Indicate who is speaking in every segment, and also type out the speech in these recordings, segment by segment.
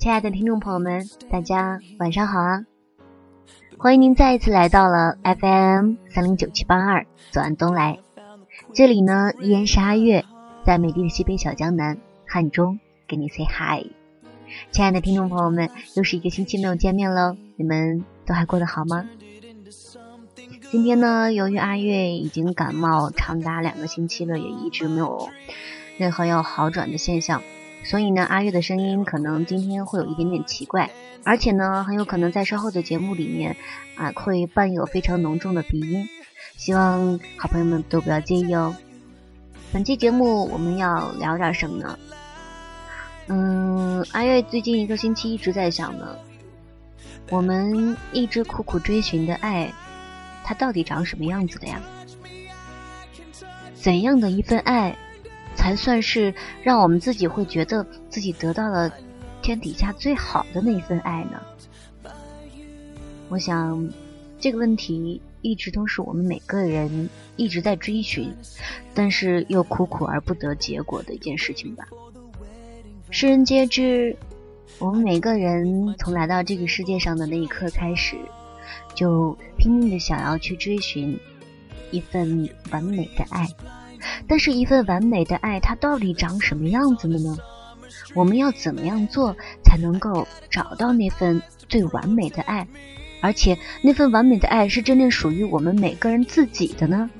Speaker 1: 亲爱的听众朋友们，大家晚上好啊！欢迎您再一次来到了 FM 三零九七八二左岸东来，这里呢依然是阿月，在美丽的西北小江南汉中给你 say hi。亲爱的听众朋友们，又是一个星期没有见面喽，你们都还过得好吗？今天呢，由于阿月已经感冒长达两个星期了，也一直没有任何要好转的现象，所以呢，阿月的声音可能今天会有一点点奇怪，而且呢，很有可能在稍后的节目里面啊，会伴有非常浓重的鼻音，希望好朋友们都不要介意哦。本期节目我们要聊点什么呢？嗯，阿月最近一个星期一直在想呢，我们一直苦苦追寻的爱。它到底长什么样子的呀？怎样的一份爱，才算是让我们自己会觉得自己得到了天底下最好的那份爱呢？我想这个问题一直都是我们每个人一直在追寻，但是又苦苦而不得结果的一件事情吧。世人皆知，我们每个人从来到这个世界上的那一刻开始。就拼命的想要去追寻一份完美的爱，但是，一份完美的爱，它到底长什么样子的呢？我们要怎么样做才能够找到那份最完美的爱？而且，那份完美的爱是真正属于我们每个人自己的呢？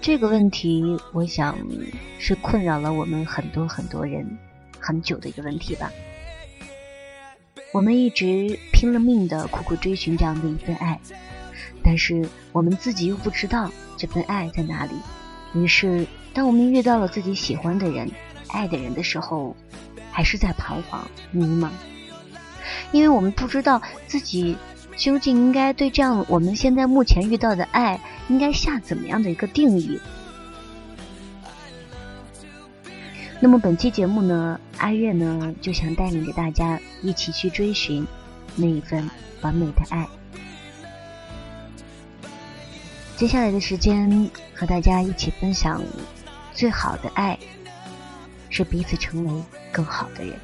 Speaker 1: 这个问题，我想是困扰了我们很多很多人很久的一个问题吧。我们一直拼了命的苦苦追寻这样的一份爱，但是我们自己又不知道这份爱在哪里。于是，当我们遇到了自己喜欢的人、爱的人的时候，还是在彷徨迷茫，因为我们不知道自己究竟应该对这样我们现在目前遇到的爱，应该下怎么样的一个定义。那么本期节目呢，阿月呢就想带领着大家一起去追寻那一份完美的爱。接下来的时间和大家一起分享，最好的爱是彼此成为更好的人。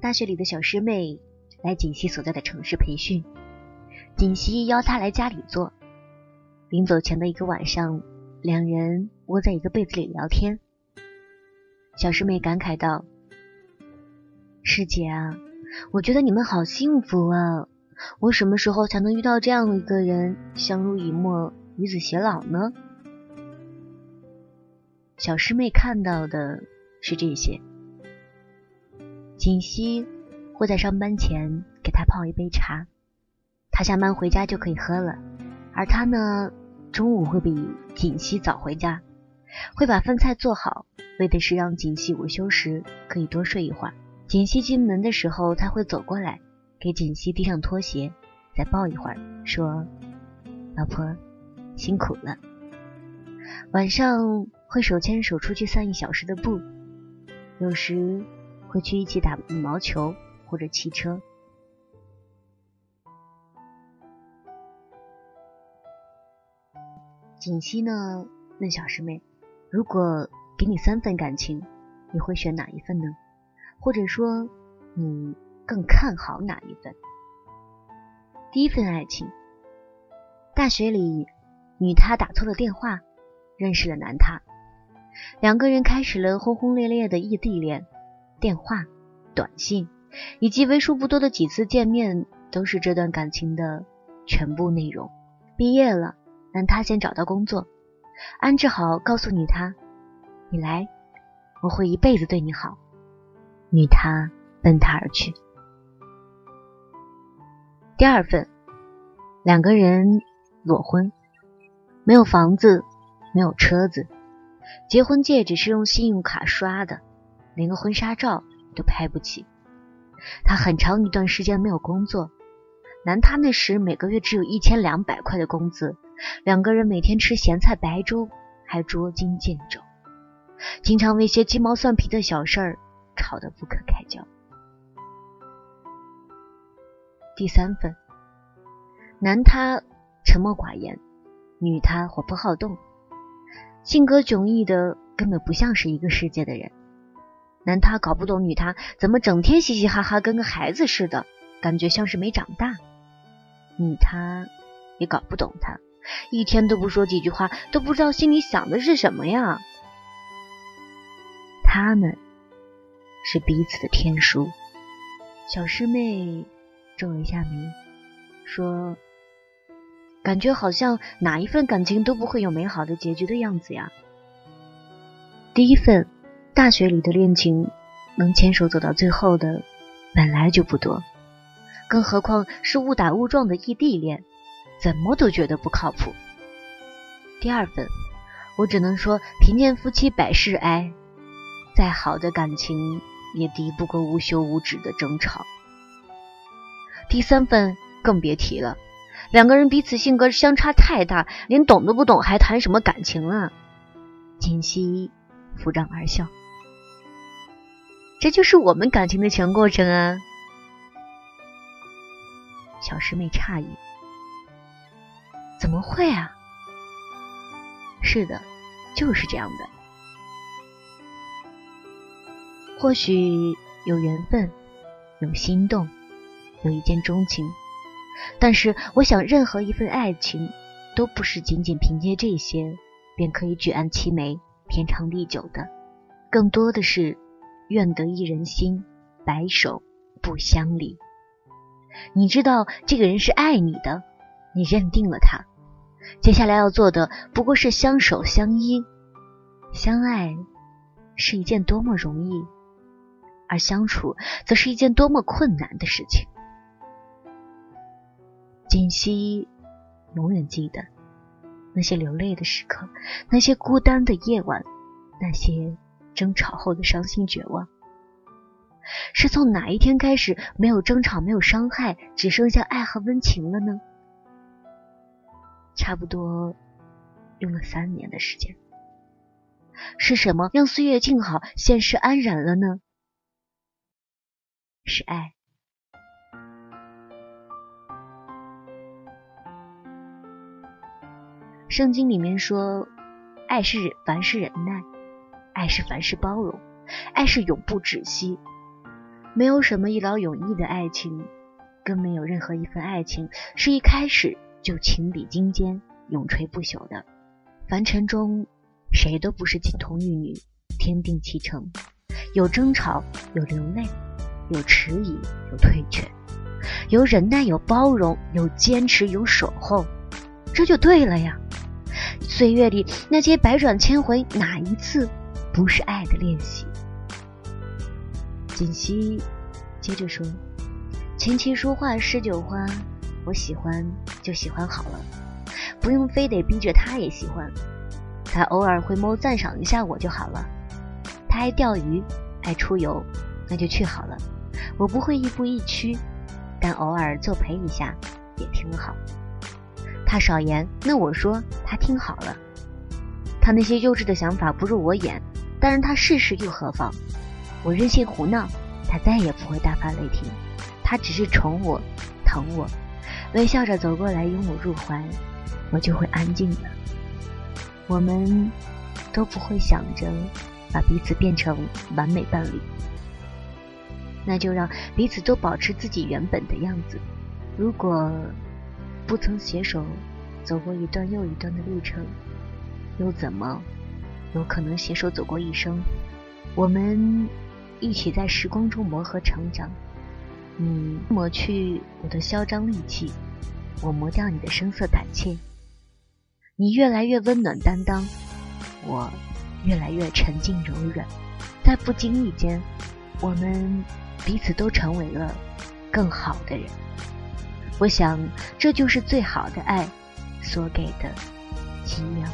Speaker 1: 大学里的小师妹来锦溪所在的城市培训，锦溪邀她来家里坐。临走前的一个晚上，两人窝在一个被子里聊天。小师妹感慨道：“师姐啊，我觉得你们好幸福啊！我什么时候才能遇到这样一个人，相濡以沫，与子偕老呢？”小师妹看到的是这些。锦溪会在上班前给他泡一杯茶，他下班回家就可以喝了。而他呢，中午会比锦溪早回家，会把饭菜做好，为的是让锦溪午休时可以多睡一会儿。锦溪进门的时候，他会走过来，给锦溪递上拖鞋，再抱一会儿，说：“老婆，辛苦了。”晚上会手牵手出去散一小时的步，有时。会去一起打羽毛球或者骑车。锦溪呢问小师妹：“如果给你三份感情，你会选哪一份呢？或者说，你更看好哪一份？”第一份爱情，大学里女他打错了电话，认识了男他，两个人开始了轰轰烈烈的异地恋，电话、短信以及为数不多的几次见面，都是这段感情的全部内容。毕业了。男他先找到工作，安置好，告诉女他：“你来，我会一辈子对你好。”女他奔他而去。第二份，两个人裸婚，没有房子，没有车子，结婚戒指是用信用卡刷的，连个婚纱照都拍不起。他很长一段时间没有工作，男他那时每个月只有一千两百块的工资。两个人每天吃咸菜白粥，还捉襟见肘，经常为些鸡毛蒜皮的小事儿吵得不可开交。第三份，男他沉默寡言，女他活泼好动，性格迥异的根本不像是一个世界的人。男他搞不懂女他怎么整天嘻嘻哈哈，跟个孩子似的，感觉像是没长大。女他也搞不懂他。一天都不说几句话，都不知道心里想的是什么呀。他们是彼此的天书。小师妹皱了一下眉，说：“感觉好像哪一份感情都不会有美好的结局的样子呀。”第一份大学里的恋情，能牵手走到最后的本来就不多，更何况是误打误撞的异地恋。怎么都觉得不靠谱。第二份，我只能说贫贱夫妻百事哀，再好的感情也敌不过无休无止的争吵。第三份更别提了，两个人彼此性格相差太大，连懂都不懂，还谈什么感情啊？锦溪抚掌而笑，这就是我们感情的全过程啊！小师妹诧异。怎么会啊？是的，就是这样的。或许有缘分，有心动，有一见钟情，但是我想，任何一份爱情都不是仅仅凭借这些便可以举案齐眉、天长地久的，更多的是愿得一人心，白首不相离。你知道这个人是爱你的，你认定了他。接下来要做的不过是相守相依，相爱是一件多么容易，而相处则是一件多么困难的事情。锦溪永远记得那些流泪的时刻，那些孤单的夜晚，那些争吵后的伤心绝望。是从哪一天开始，没有争吵，没有伤害，只剩下爱和温情了呢？差不多用了三年的时间，是什么让岁月静好，现实安然了呢？是爱。圣经里面说，爱是凡事忍耐，爱是凡事包容，爱是永不止息。没有什么一劳永逸的爱情，更没有任何一份爱情是一开始。就情比金坚，永垂不朽的。凡尘中，谁都不是金童玉女，天定其成。有争吵，有流泪，有迟疑，有退却，有忍耐，有包容，有坚持，有守候，这就对了呀。岁月里那些百转千回，哪一次不是爱的练习？锦溪接着说：“琴棋书画诗酒花。”我喜欢就喜欢好了，不用非得逼着他也喜欢。他偶尔回眸赞赏一下我就好了。他爱钓鱼，爱出游，那就去好了。我不会亦步亦趋，但偶尔作陪一下也挺好。他少言，那我说他听好了。他那些幼稚的想法不入我眼，但是他试试又何妨？我任性胡闹，他再也不会大发雷霆。他只是宠我，疼我。微笑着走过来，拥我入怀，我就会安静的。我们都不会想着把彼此变成完美伴侣，那就让彼此都保持自己原本的样子。如果不曾携手走过一段又一段的路程，又怎么有可能携手走过一生？我们一起在时光中磨合成长，你磨去我的嚣张戾气，我磨掉你的声色胆怯。你越来越温暖担当，我越来越沉静柔软。在不经意间，我们彼此都成为了更好的人。我想，这就是最好的爱所给的奇妙。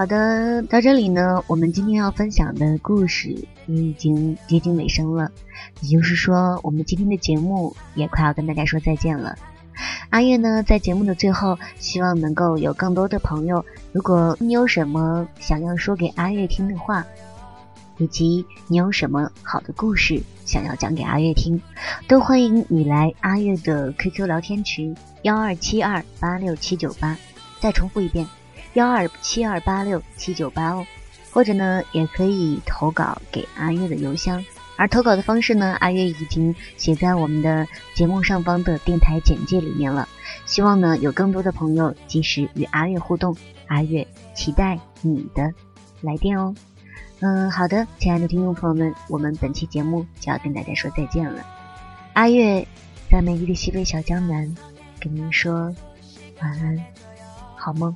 Speaker 1: 好的，到这里呢，我们今天要分享的故事也已经接近尾声了，也就是说，我们今天的节目也快要跟大家说再见了。阿月呢，在节目的最后，希望能够有更多的朋友，如果你有什么想要说给阿月听的话，以及你有什么好的故事想要讲给阿月听，都欢迎你来阿月的 QQ 聊天群幺二七二八六七九八，再重复一遍。幺二七二八六七九八哦，或者呢，也可以投稿给阿月的邮箱。而投稿的方式呢，阿月已经写在我们的节目上方的电台简介里面了。希望呢，有更多的朋友及时与阿月互动。阿月期待你的来电哦。嗯，好的，亲爱的听众朋友们，我们本期节目就要跟大家说再见了。阿月在美丽的西北小江南跟您说晚安，好梦。